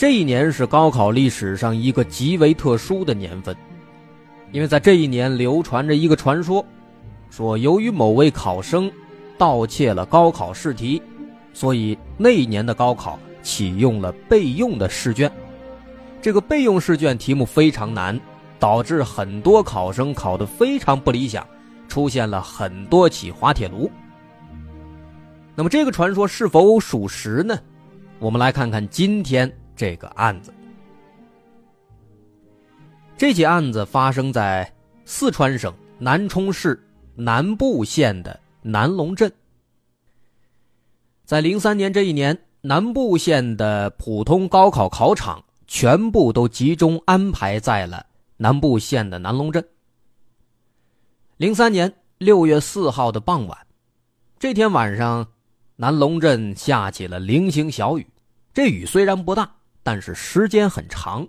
这一年是高考历史上一个极为特殊的年份，因为在这一年流传着一个传说，说由于某位考生盗窃了高考试题，所以那一年的高考启用了备用的试卷。这个备用试卷题目非常难，导致很多考生考得非常不理想，出现了很多起滑铁卢。那么这个传说是否属实呢？我们来看看今天。这个案子，这起案子发生在四川省南充市南部县的南龙镇。在零三年这一年，南部县的普通高考考场全部都集中安排在了南部县的南龙镇。零三年六月四号的傍晚，这天晚上，南龙镇下起了零星小雨，这雨虽然不大。但是时间很长，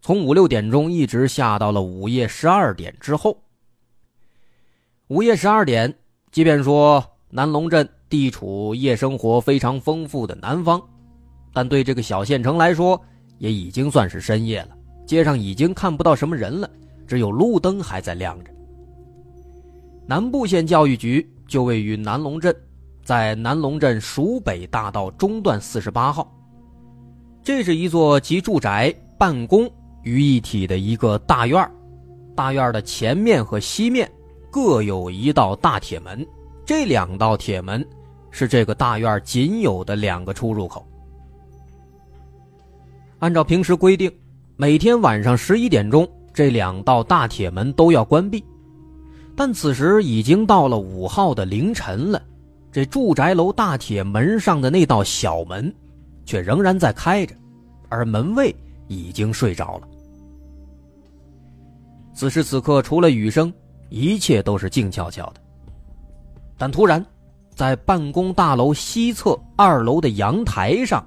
从五六点钟一直下到了午夜十二点之后。午夜十二点，即便说南龙镇地处夜生活非常丰富的南方，但对这个小县城来说，也已经算是深夜了。街上已经看不到什么人了，只有路灯还在亮着。南部县教育局就位于南龙镇，在南龙镇蜀北大道中段四十八号。这是一座集住宅、办公于一体的一个大院大院的前面和西面各有一道大铁门，这两道铁门是这个大院仅有的两个出入口。按照平时规定，每天晚上十一点钟，这两道大铁门都要关闭。但此时已经到了五号的凌晨了，这住宅楼大铁门上的那道小门，却仍然在开着，而门卫已经睡着了。此时此刻，除了雨声，一切都是静悄悄的。但突然，在办公大楼西侧二楼的阳台上。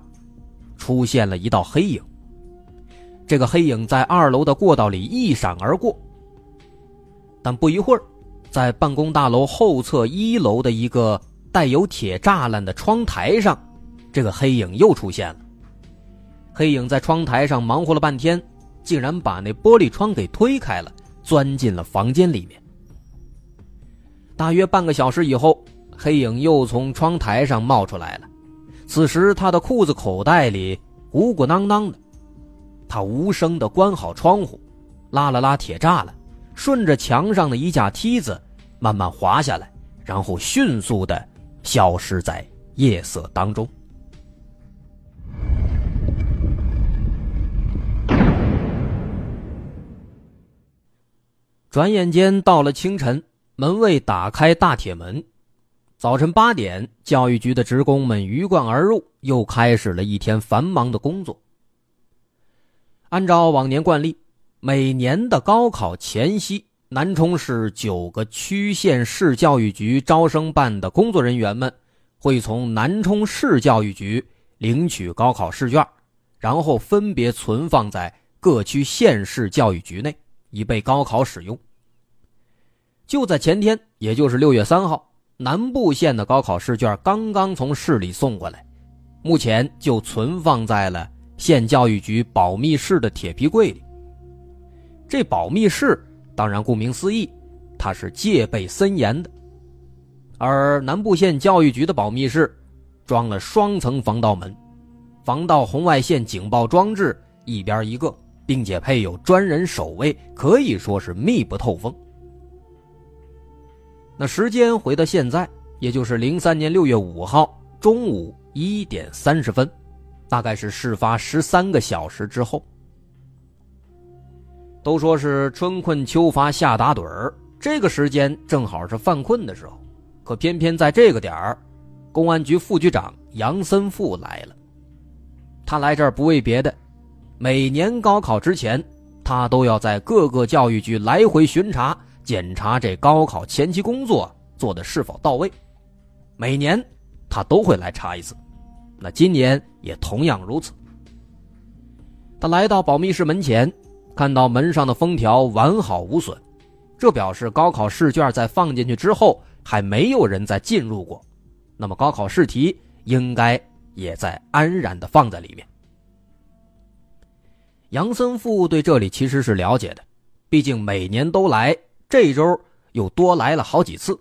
出现了一道黑影。这个黑影在二楼的过道里一闪而过，但不一会儿，在办公大楼后侧一楼的一个带有铁栅栏的窗台上，这个黑影又出现了。黑影在窗台上忙活了半天，竟然把那玻璃窗给推开了，钻进了房间里面。大约半个小时以后，黑影又从窗台上冒出来了。此时，他的裤子口袋里鼓鼓囊囊的，他无声的关好窗户，拉了拉铁栅栏，顺着墙上的一架梯子慢慢滑下来，然后迅速的消失在夜色当中。转眼间到了清晨，门卫打开大铁门。早晨八点，教育局的职工们鱼贯而入，又开始了一天繁忙的工作。按照往年惯例，每年的高考前夕，南充市九个区县市教育局招生办的工作人员们会从南充市教育局领取高考试卷，然后分别存放在各区县市教育局内，以备高考使用。就在前天，也就是六月三号。南部县的高考试卷刚刚从市里送过来，目前就存放在了县教育局保密室的铁皮柜里。这保密室当然顾名思义，它是戒备森严的。而南部县教育局的保密室装了双层防盗门，防盗红外线警报装置一边一个，并且配有专人守卫，可以说是密不透风。那时间回到现在，也就是零三年六月五号中午一点三十分，大概是事发十三个小时之后。都说是春困秋乏夏打盹儿，这个时间正好是犯困的时候，可偏偏在这个点儿，公安局副局长杨森富来了。他来这儿不为别的，每年高考之前，他都要在各个教育局来回巡查。检查这高考前期工作做的是否到位，每年他都会来查一次，那今年也同样如此。他来到保密室门前，看到门上的封条完好无损，这表示高考试卷在放进去之后还没有人再进入过，那么高考试题应该也在安然的放在里面。杨森富对这里其实是了解的，毕竟每年都来。这周又多来了好几次，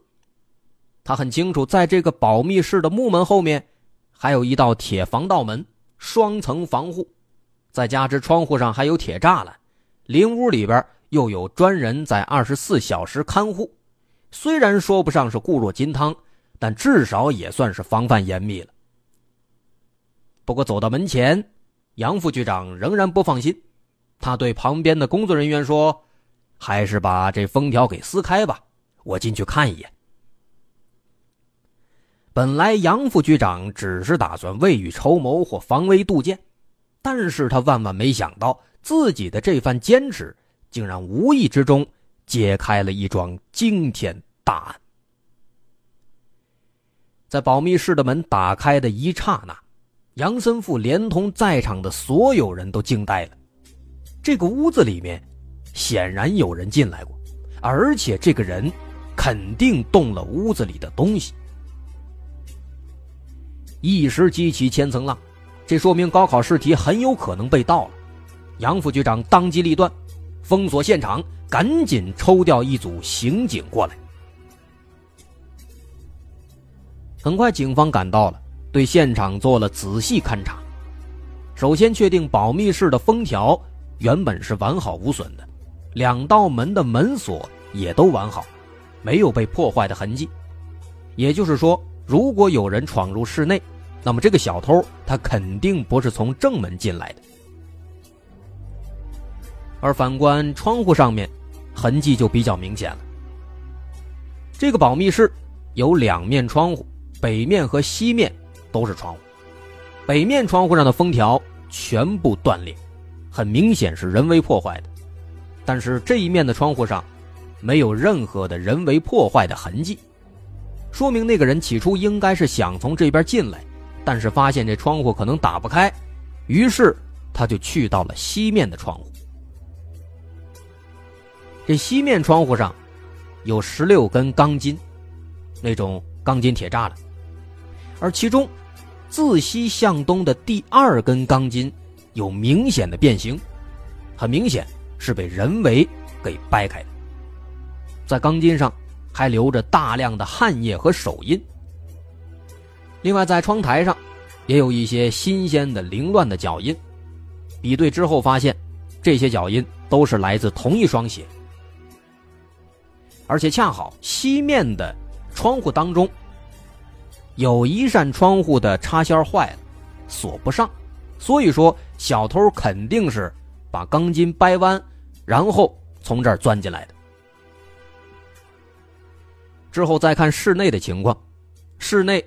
他很清楚，在这个保密室的木门后面，还有一道铁防盗门，双层防护，再加之窗户上还有铁栅栏，灵屋里边又有专人在二十四小时看护。虽然说不上是固若金汤，但至少也算是防范严密了。不过走到门前，杨副局长仍然不放心，他对旁边的工作人员说。还是把这封条给撕开吧，我进去看一眼。本来杨副局长只是打算未雨绸缪或防微杜渐，但是他万万没想到自己的这番坚持，竟然无意之中揭开了一桩惊天大案。在保密室的门打开的一刹那，杨森富连同在场的所有人都惊呆了，这个屋子里面。显然有人进来过，而且这个人肯定动了屋子里的东西。一时激起千层浪，这说明高考试题很有可能被盗了。杨副局长当机立断，封锁现场，赶紧抽调一组刑警过来。很快，警方赶到了，对现场做了仔细勘查。首先确定保密室的封条原本是完好无损的。两道门的门锁也都完好，没有被破坏的痕迹。也就是说，如果有人闯入室内，那么这个小偷他肯定不是从正门进来的。而反观窗户上面，痕迹就比较明显了。这个保密室有两面窗户，北面和西面都是窗户。北面窗户上的封条全部断裂，很明显是人为破坏的。但是这一面的窗户上没有任何的人为破坏的痕迹，说明那个人起初应该是想从这边进来，但是发现这窗户可能打不开，于是他就去到了西面的窗户。这西面窗户上有十六根钢筋，那种钢筋铁栅栏，而其中自西向东的第二根钢筋有明显的变形，很明显是被人为给掰开的。在钢筋上还留着大量的汗液和手印。另外，在窗台上也有一些新鲜的凌乱的脚印，比对之后发现，这些脚印都是来自同一双鞋。而且恰好西面的窗户当中有一扇窗户的插销坏了，锁不上，所以说小偷肯定是把钢筋掰弯，然后从这儿钻进来的。之后再看室内的情况，室内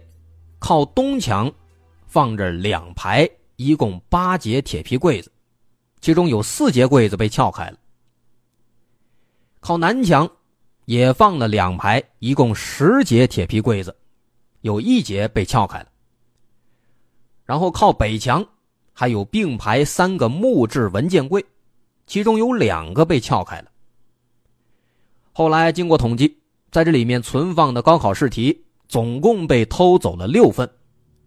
靠东墙放着两排一共八节铁皮柜子，其中有四节柜子被撬开了。靠南墙。也放了两排，一共十节铁皮柜子，有一节被撬开了。然后靠北墙还有并排三个木质文件柜，其中有两个被撬开了。后来经过统计，在这里面存放的高考试题总共被偷走了六份，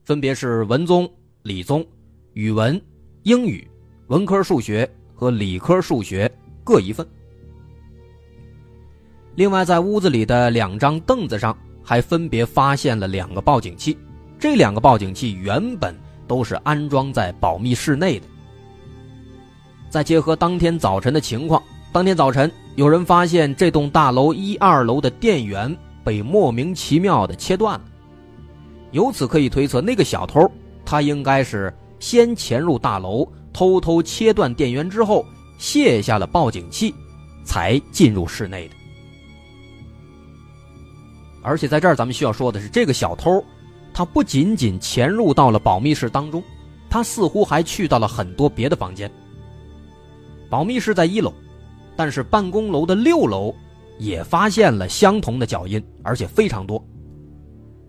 分别是文综、理综、语文、英语、文科数学和理科数学各一份。另外，在屋子里的两张凳子上还分别发现了两个报警器，这两个报警器原本都是安装在保密室内的。再结合当天早晨的情况，当天早晨有人发现这栋大楼一二楼的电源被莫名其妙的切断了，由此可以推测，那个小偷他应该是先潜入大楼，偷偷切断电源之后卸下了报警器，才进入室内的。而且在这儿，咱们需要说的是，这个小偷，他不仅仅潜入到了保密室当中，他似乎还去到了很多别的房间。保密室在一楼，但是办公楼的六楼也发现了相同的脚印，而且非常多。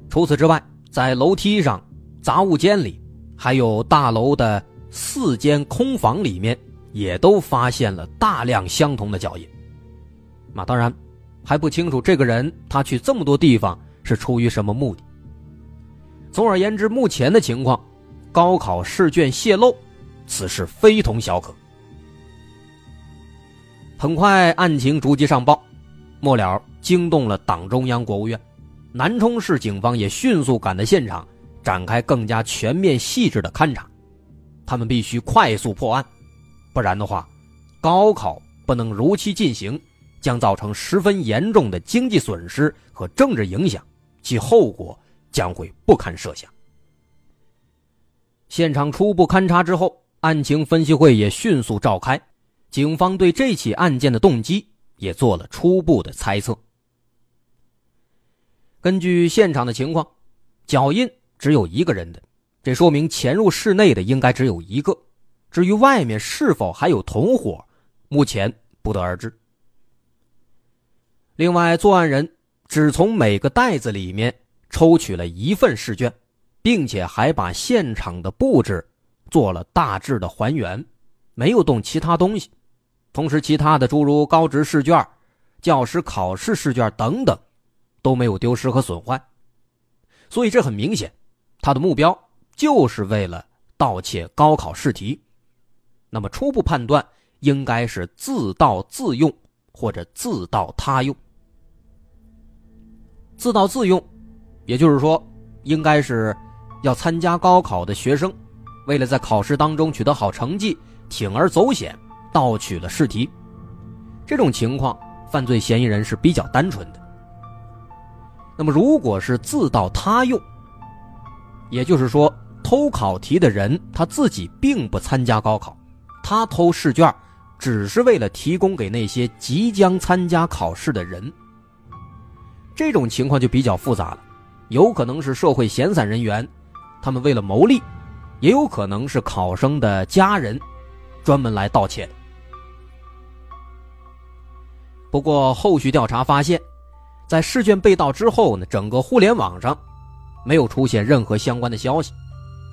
除此之外，在楼梯上、杂物间里，还有大楼的四间空房里面，也都发现了大量相同的脚印。那当然。还不清楚这个人他去这么多地方是出于什么目的。总而言之，目前的情况，高考试卷泄露，此事非同小可。很快，案情逐级上报，末了惊动了党中央、国务院，南充市警方也迅速赶到现场，展开更加全面、细致的勘查。他们必须快速破案，不然的话，高考不能如期进行。将造成十分严重的经济损失和政治影响，其后果将会不堪设想。现场初步勘查之后，案情分析会也迅速召开，警方对这起案件的动机也做了初步的猜测。根据现场的情况，脚印只有一个人的，这说明潜入室内的应该只有一个。至于外面是否还有同伙，目前不得而知。另外，作案人只从每个袋子里面抽取了一份试卷，并且还把现场的布置做了大致的还原，没有动其他东西。同时，其他的诸如高职试卷、教师考试试卷等等，都没有丢失和损坏。所以，这很明显，他的目标就是为了盗窃高考试题。那么，初步判断应该是自盗自用或者自盗他用。自盗自用，也就是说，应该是要参加高考的学生，为了在考试当中取得好成绩，铤而走险盗取了试题。这种情况，犯罪嫌疑人是比较单纯的。那么，如果是自盗他用，也就是说，偷考题的人他自己并不参加高考，他偷试卷，只是为了提供给那些即将参加考试的人。这种情况就比较复杂了，有可能是社会闲散人员，他们为了牟利；也有可能是考生的家人，专门来盗窃。不过后续调查发现，在试卷被盗之后呢，整个互联网上没有出现任何相关的消息，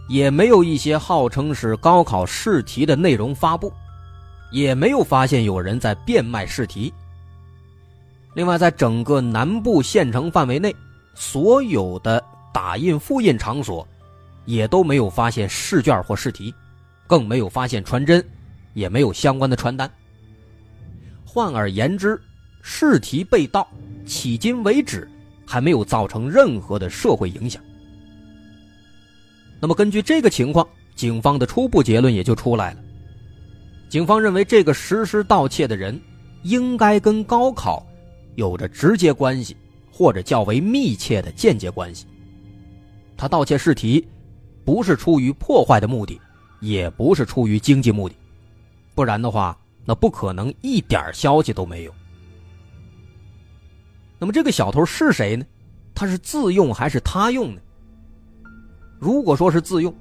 也没有一些号称是高考试题的内容发布，也没有发现有人在变卖试题。另外，在整个南部县城范围内，所有的打印复印场所也都没有发现试卷或试题，更没有发现传真，也没有相关的传单。换而言之，试题被盗，迄今为止还没有造成任何的社会影响。那么，根据这个情况，警方的初步结论也就出来了。警方认为，这个实施盗窃的人应该跟高考有着直接关系，或者较为密切的间接关系。他盗窃试题，不是出于破坏的目的，也不是出于经济目的，不然的话，那不可能一点消息都没有。那么这个小偷是谁呢？他是自用还是他用呢？如果说是自用，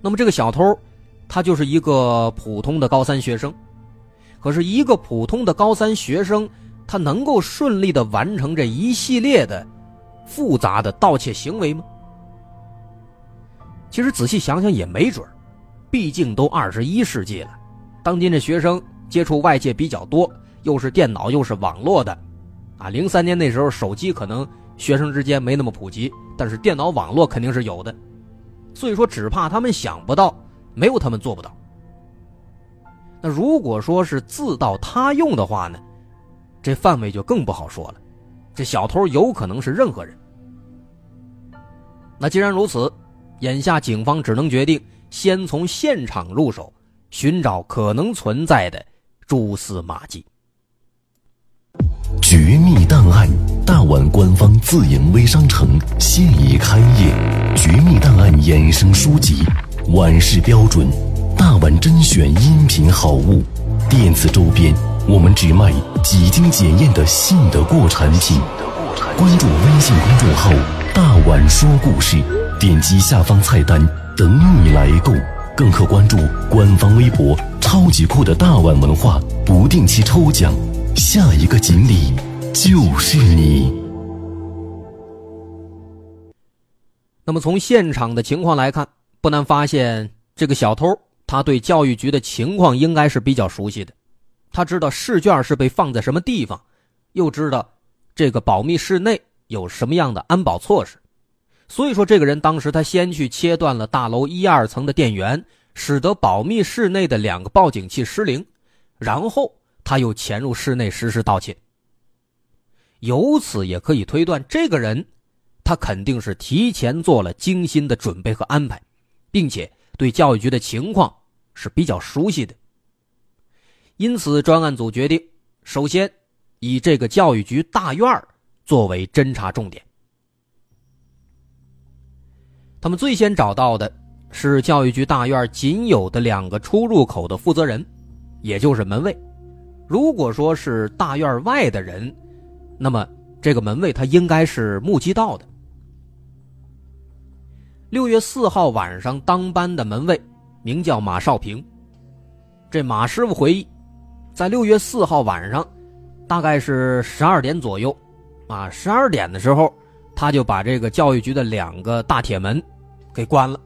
那么这个小偷他就是一个普通的高三学生。可是，一个普通的高三学生，他能够顺利的完成这一系列的复杂的盗窃行为吗？其实仔细想想也没准毕竟都二十一世纪了，当今这学生接触外界比较多，又是电脑又是网络的。啊，零三年那时候手机可能学生之间没那么普及，但是电脑网络肯定是有的，所以说只怕他们想不到，没有他们做不到。那如果说是自盗他用的话呢，这范围就更不好说了，这小偷有可能是任何人。那既然如此，眼下警方只能决定先从现场入手，寻找可能存在的蛛丝马迹。绝密档案，大碗官方自营微商城现已开业。绝密档案衍生书籍，碗式标准，大碗甄选音频好物，电子周边，我们只卖几经检验的信得过产品。关注微信公众号“大碗说故事”，点击下方菜单等你来购，更可关注官方微博“超级酷的大碗文化”，不定期抽奖。下一个锦鲤就是你。那么从现场的情况来看，不难发现，这个小偷他对教育局的情况应该是比较熟悉的。他知道试卷是被放在什么地方，又知道这个保密室内有什么样的安保措施。所以说，这个人当时他先去切断了大楼一二层的电源，使得保密室内的两个报警器失灵，然后。他又潜入室内实施盗窃，由此也可以推断，这个人他肯定是提前做了精心的准备和安排，并且对教育局的情况是比较熟悉的。因此，专案组决定首先以这个教育局大院作为侦查重点。他们最先找到的是教育局大院仅有的两个出入口的负责人，也就是门卫。如果说是大院外的人，那么这个门卫他应该是目击到的。六月四号晚上当班的门卫名叫马少平。这马师傅回忆，在六月四号晚上，大概是十二点左右，啊，十二点的时候，他就把这个教育局的两个大铁门给关了，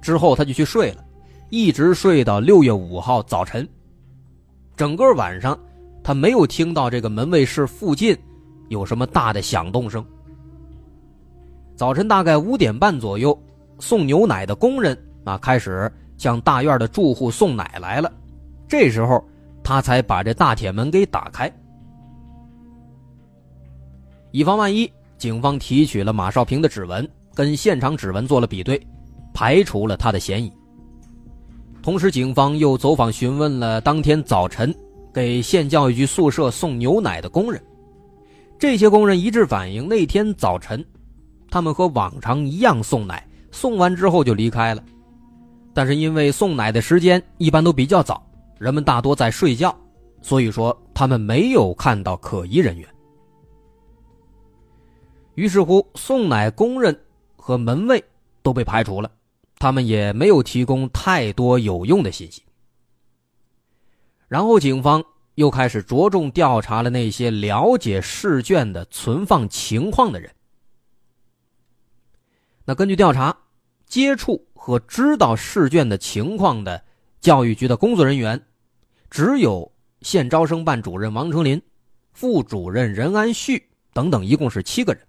之后他就去睡了，一直睡到六月五号早晨。整个晚上，他没有听到这个门卫室附近有什么大的响动声。早晨大概五点半左右，送牛奶的工人啊开始向大院的住户送奶来了。这时候，他才把这大铁门给打开。以防万一，警方提取了马少平的指纹，跟现场指纹做了比对，排除了他的嫌疑。同时，警方又走访询问了当天早晨给县教育局宿舍送牛奶的工人。这些工人一致反映，那天早晨，他们和往常一样送奶，送完之后就离开了。但是因为送奶的时间一般都比较早，人们大多在睡觉，所以说他们没有看到可疑人员。于是乎，送奶工人和门卫都被排除了，他们也没有提供太多有用的信息。然后，警方又开始着重调查了那些了解试卷的存放情况的人。那根据调查，接触和知道试卷的情况的教育局的工作人员，只有县招生办主任王成林、副主任任安旭等等，一共是七个人。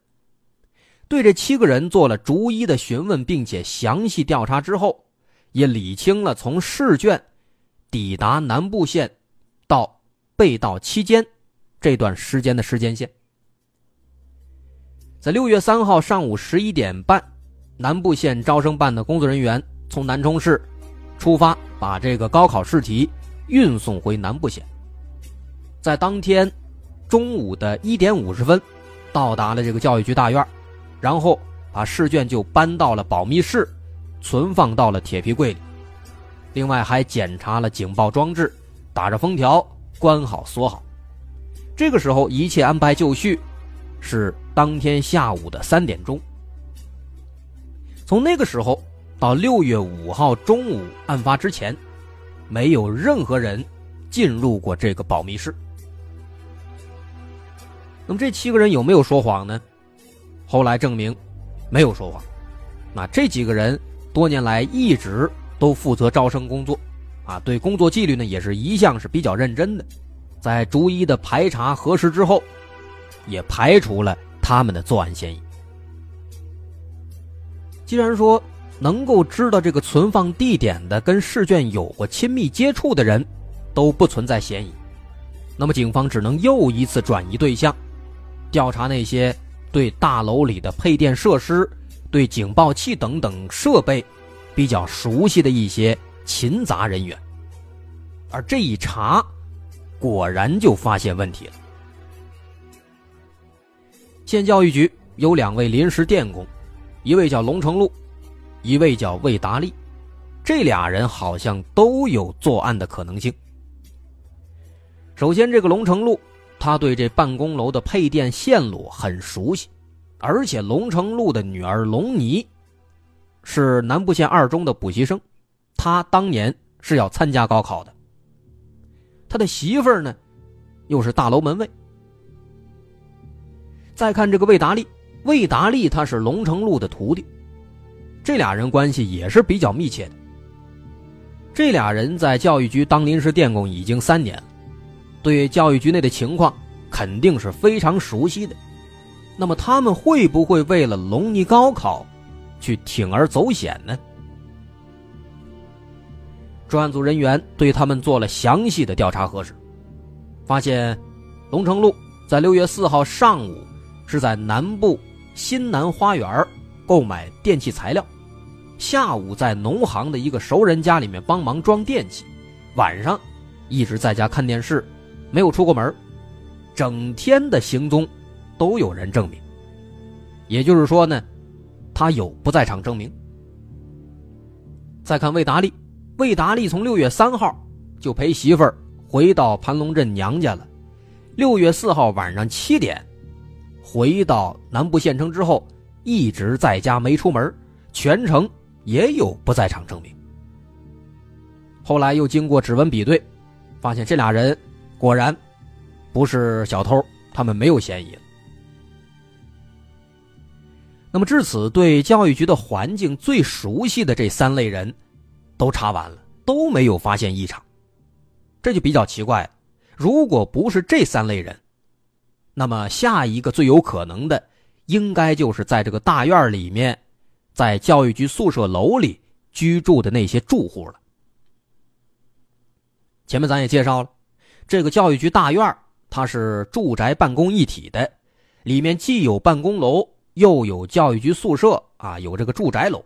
对这七个人做了逐一的询问，并且详细调查之后，也理清了从试卷抵达南部县到被盗期间这段时间的时间线。在六月三号上午十一点半，南部县招生办的工作人员从南充市出发，把这个高考试题运送回南部县。在当天中午的一点五十分，到达了这个教育局大院。然后把试卷就搬到了保密室，存放到了铁皮柜里。另外还检查了警报装置，打着封条，关好锁好。这个时候一切安排就绪，是当天下午的三点钟。从那个时候到六月五号中午案发之前，没有任何人进入过这个保密室。那么这七个人有没有说谎呢？后来证明，没有说谎。那这几个人多年来一直都负责招生工作，啊，对工作纪律呢也是一向是比较认真的。在逐一的排查核实之后，也排除了他们的作案嫌疑。既然说能够知道这个存放地点的跟试卷有过亲密接触的人，都不存在嫌疑，那么警方只能又一次转移对象，调查那些。对大楼里的配电设施、对警报器等等设备比较熟悉的一些勤杂人员，而这一查，果然就发现问题了。县教育局有两位临时电工，一位叫龙成禄，一位叫魏达利，这俩人好像都有作案的可能性。首先，这个龙成路。他对这办公楼的配电线路很熟悉，而且龙城路的女儿龙妮是南部县二中的补习生，他当年是要参加高考的。他的媳妇儿呢，又是大楼门卫。再看这个魏达利，魏达利他是龙城路的徒弟，这俩人关系也是比较密切的。这俩人在教育局当临时电工已经三年了。对教育局内的情况肯定是非常熟悉的，那么他们会不会为了龙尼高考，去铤而走险呢？专案组人员对他们做了详细的调查核实，发现龙城路在六月四号上午是在南部新南花园购买电器材料，下午在农行的一个熟人家里面帮忙装电器，晚上一直在家看电视。没有出过门，整天的行踪都有人证明。也就是说呢，他有不在场证明。再看魏达利，魏达利从六月三号就陪媳妇儿回到盘龙镇娘家了。六月四号晚上七点回到南部县城之后，一直在家没出门，全程也有不在场证明。后来又经过指纹比对，发现这俩人。果然，不是小偷，他们没有嫌疑。那么至此，对教育局的环境最熟悉的这三类人，都查完了，都没有发现异常，这就比较奇怪了。如果不是这三类人，那么下一个最有可能的，应该就是在这个大院里面，在教育局宿舍楼里居住的那些住户了。前面咱也介绍了。这个教育局大院它是住宅办公一体的，里面既有办公楼，又有教育局宿舍啊，有这个住宅楼。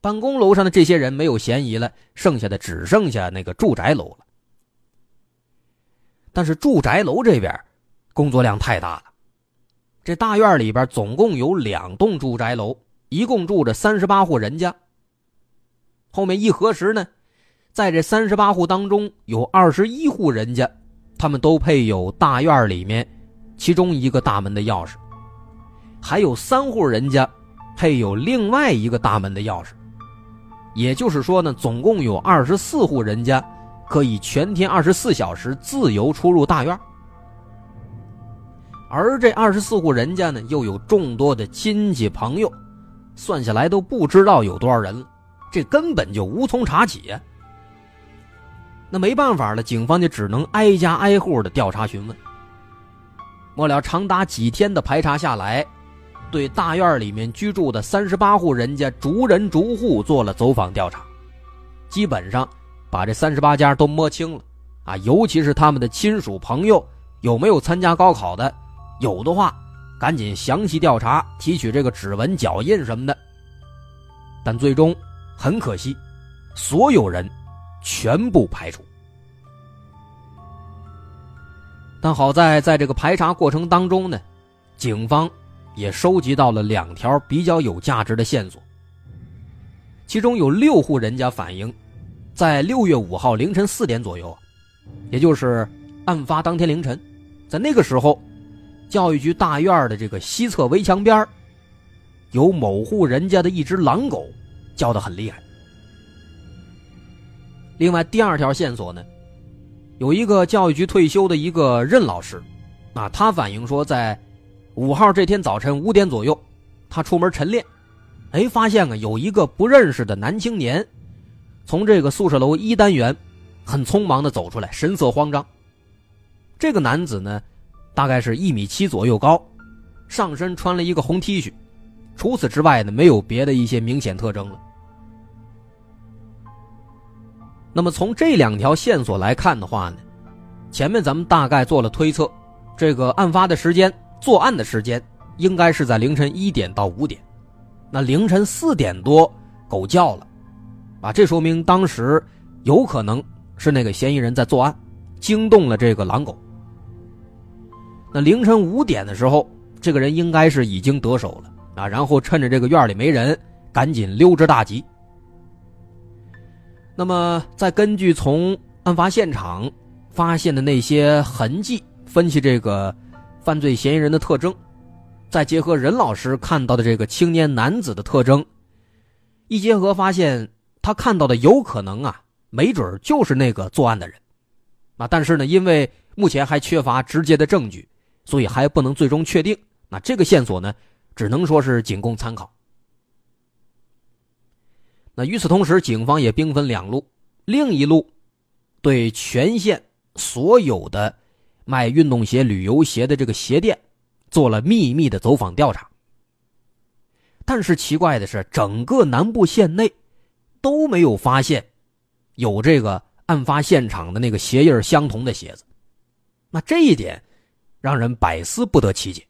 办公楼上的这些人没有嫌疑了，剩下的只剩下那个住宅楼了。但是住宅楼这边工作量太大了，这大院里边总共有两栋住宅楼，一共住着三十八户人家。后面一核实呢。在这三十八户当中，有二十一户人家，他们都配有大院里面其中一个大门的钥匙，还有三户人家配有另外一个大门的钥匙。也就是说呢，总共有二十四户人家可以全天二十四小时自由出入大院。而这二十四户人家呢，又有众多的亲戚朋友，算下来都不知道有多少人了，这根本就无从查起。那没办法了，警方就只能挨家挨户的调查询问。末了，长达几天的排查下来，对大院里面居住的三十八户人家逐人逐户做了走访调查，基本上把这三十八家都摸清了，啊，尤其是他们的亲属朋友有没有参加高考的。有的话，赶紧详细调查，提取这个指纹、脚印什么的。但最终很可惜，所有人全部排除。但好在在这个排查过程当中呢，警方也收集到了两条比较有价值的线索。其中有六户人家反映，在六月五号凌晨四点左右，也就是案发当天凌晨，在那个时候。教育局大院的这个西侧围墙边有某户人家的一只狼狗，叫得很厉害。另外，第二条线索呢，有一个教育局退休的一个任老师，啊，他反映说，在五号这天早晨五点左右，他出门晨练，哎，发现啊，有一个不认识的男青年，从这个宿舍楼一单元，很匆忙的走出来，神色慌张。这个男子呢？大概是一米七左右高，上身穿了一个红 T 恤，除此之外呢，没有别的一些明显特征了。那么从这两条线索来看的话呢，前面咱们大概做了推测，这个案发的时间、作案的时间应该是在凌晨一点到五点，那凌晨四点多狗叫了，啊，这说明当时有可能是那个嫌疑人在作案，惊动了这个狼狗。那凌晨五点的时候，这个人应该是已经得手了啊，然后趁着这个院里没人，赶紧溜之大吉。那么，再根据从案发现场发现的那些痕迹分析这个犯罪嫌疑人的特征，再结合任老师看到的这个青年男子的特征，一结合发现他看到的有可能啊，没准就是那个作案的人，啊，但是呢，因为目前还缺乏直接的证据。所以还不能最终确定，那这个线索呢，只能说是仅供参考。那与此同时，警方也兵分两路，另一路对全县所有的卖运动鞋、旅游鞋的这个鞋店做了秘密的走访调查。但是奇怪的是，整个南部县内都没有发现有这个案发现场的那个鞋印相同的鞋子。那这一点。让人百思不得其解。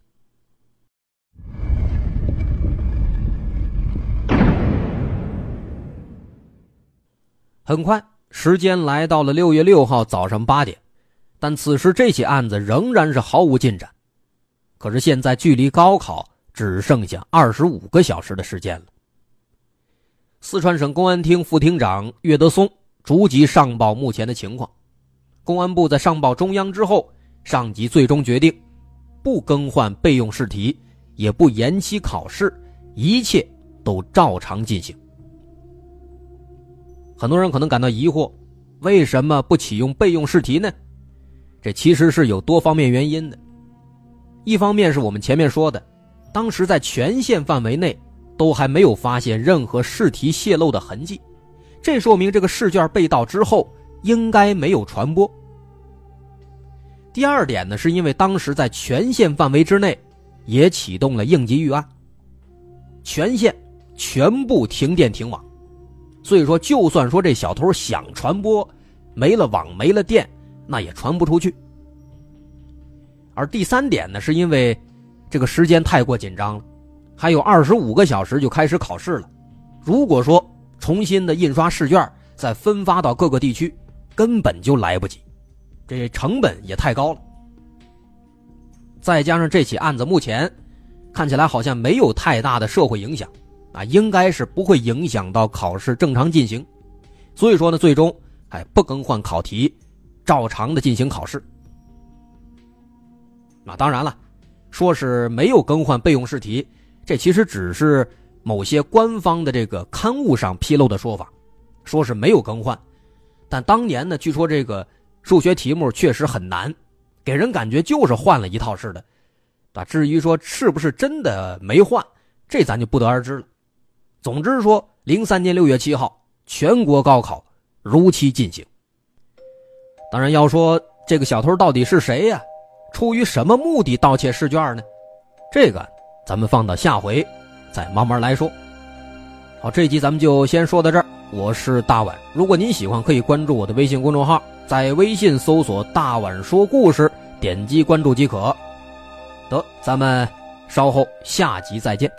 很快，时间来到了六月六号早上八点，但此时这起案子仍然是毫无进展。可是现在距离高考只剩下二十五个小时的时间了。四川省公安厅副厅长岳德松逐级上报目前的情况，公安部在上报中央之后。上级最终决定，不更换备用试题，也不延期考试，一切都照常进行。很多人可能感到疑惑，为什么不启用备用试题呢？这其实是有多方面原因的。一方面是我们前面说的，当时在全县范围内都还没有发现任何试题泄露的痕迹，这说明这个试卷被盗之后应该没有传播。第二点呢，是因为当时在全县范围之内，也启动了应急预案，全县全部停电停网，所以说就算说这小偷想传播，没了网没了电，那也传不出去。而第三点呢，是因为这个时间太过紧张了，还有二十五个小时就开始考试了，如果说重新的印刷试卷再分发到各个地区，根本就来不及。这成本也太高了，再加上这起案子目前看起来好像没有太大的社会影响，啊，应该是不会影响到考试正常进行，所以说呢，最终哎不更换考题，照常的进行考试。啊，当然了，说是没有更换备用试题，这其实只是某些官方的这个刊物上披露的说法，说是没有更换。但当年呢，据说这个数学题目确实很难，给人感觉就是换了一套似的。啊，至于说是不是真的没换，这咱就不得而知了。总之说，零三年六月七号，全国高考如期进行。当然，要说这个小偷到底是谁呀？出于什么目的盗窃试卷呢？这个咱们放到下回再慢慢来说。好，这集咱们就先说到这儿。我是大碗，如果您喜欢，可以关注我的微信公众号，在微信搜索“大碗说故事”，点击关注即可。得，咱们稍后下集再见。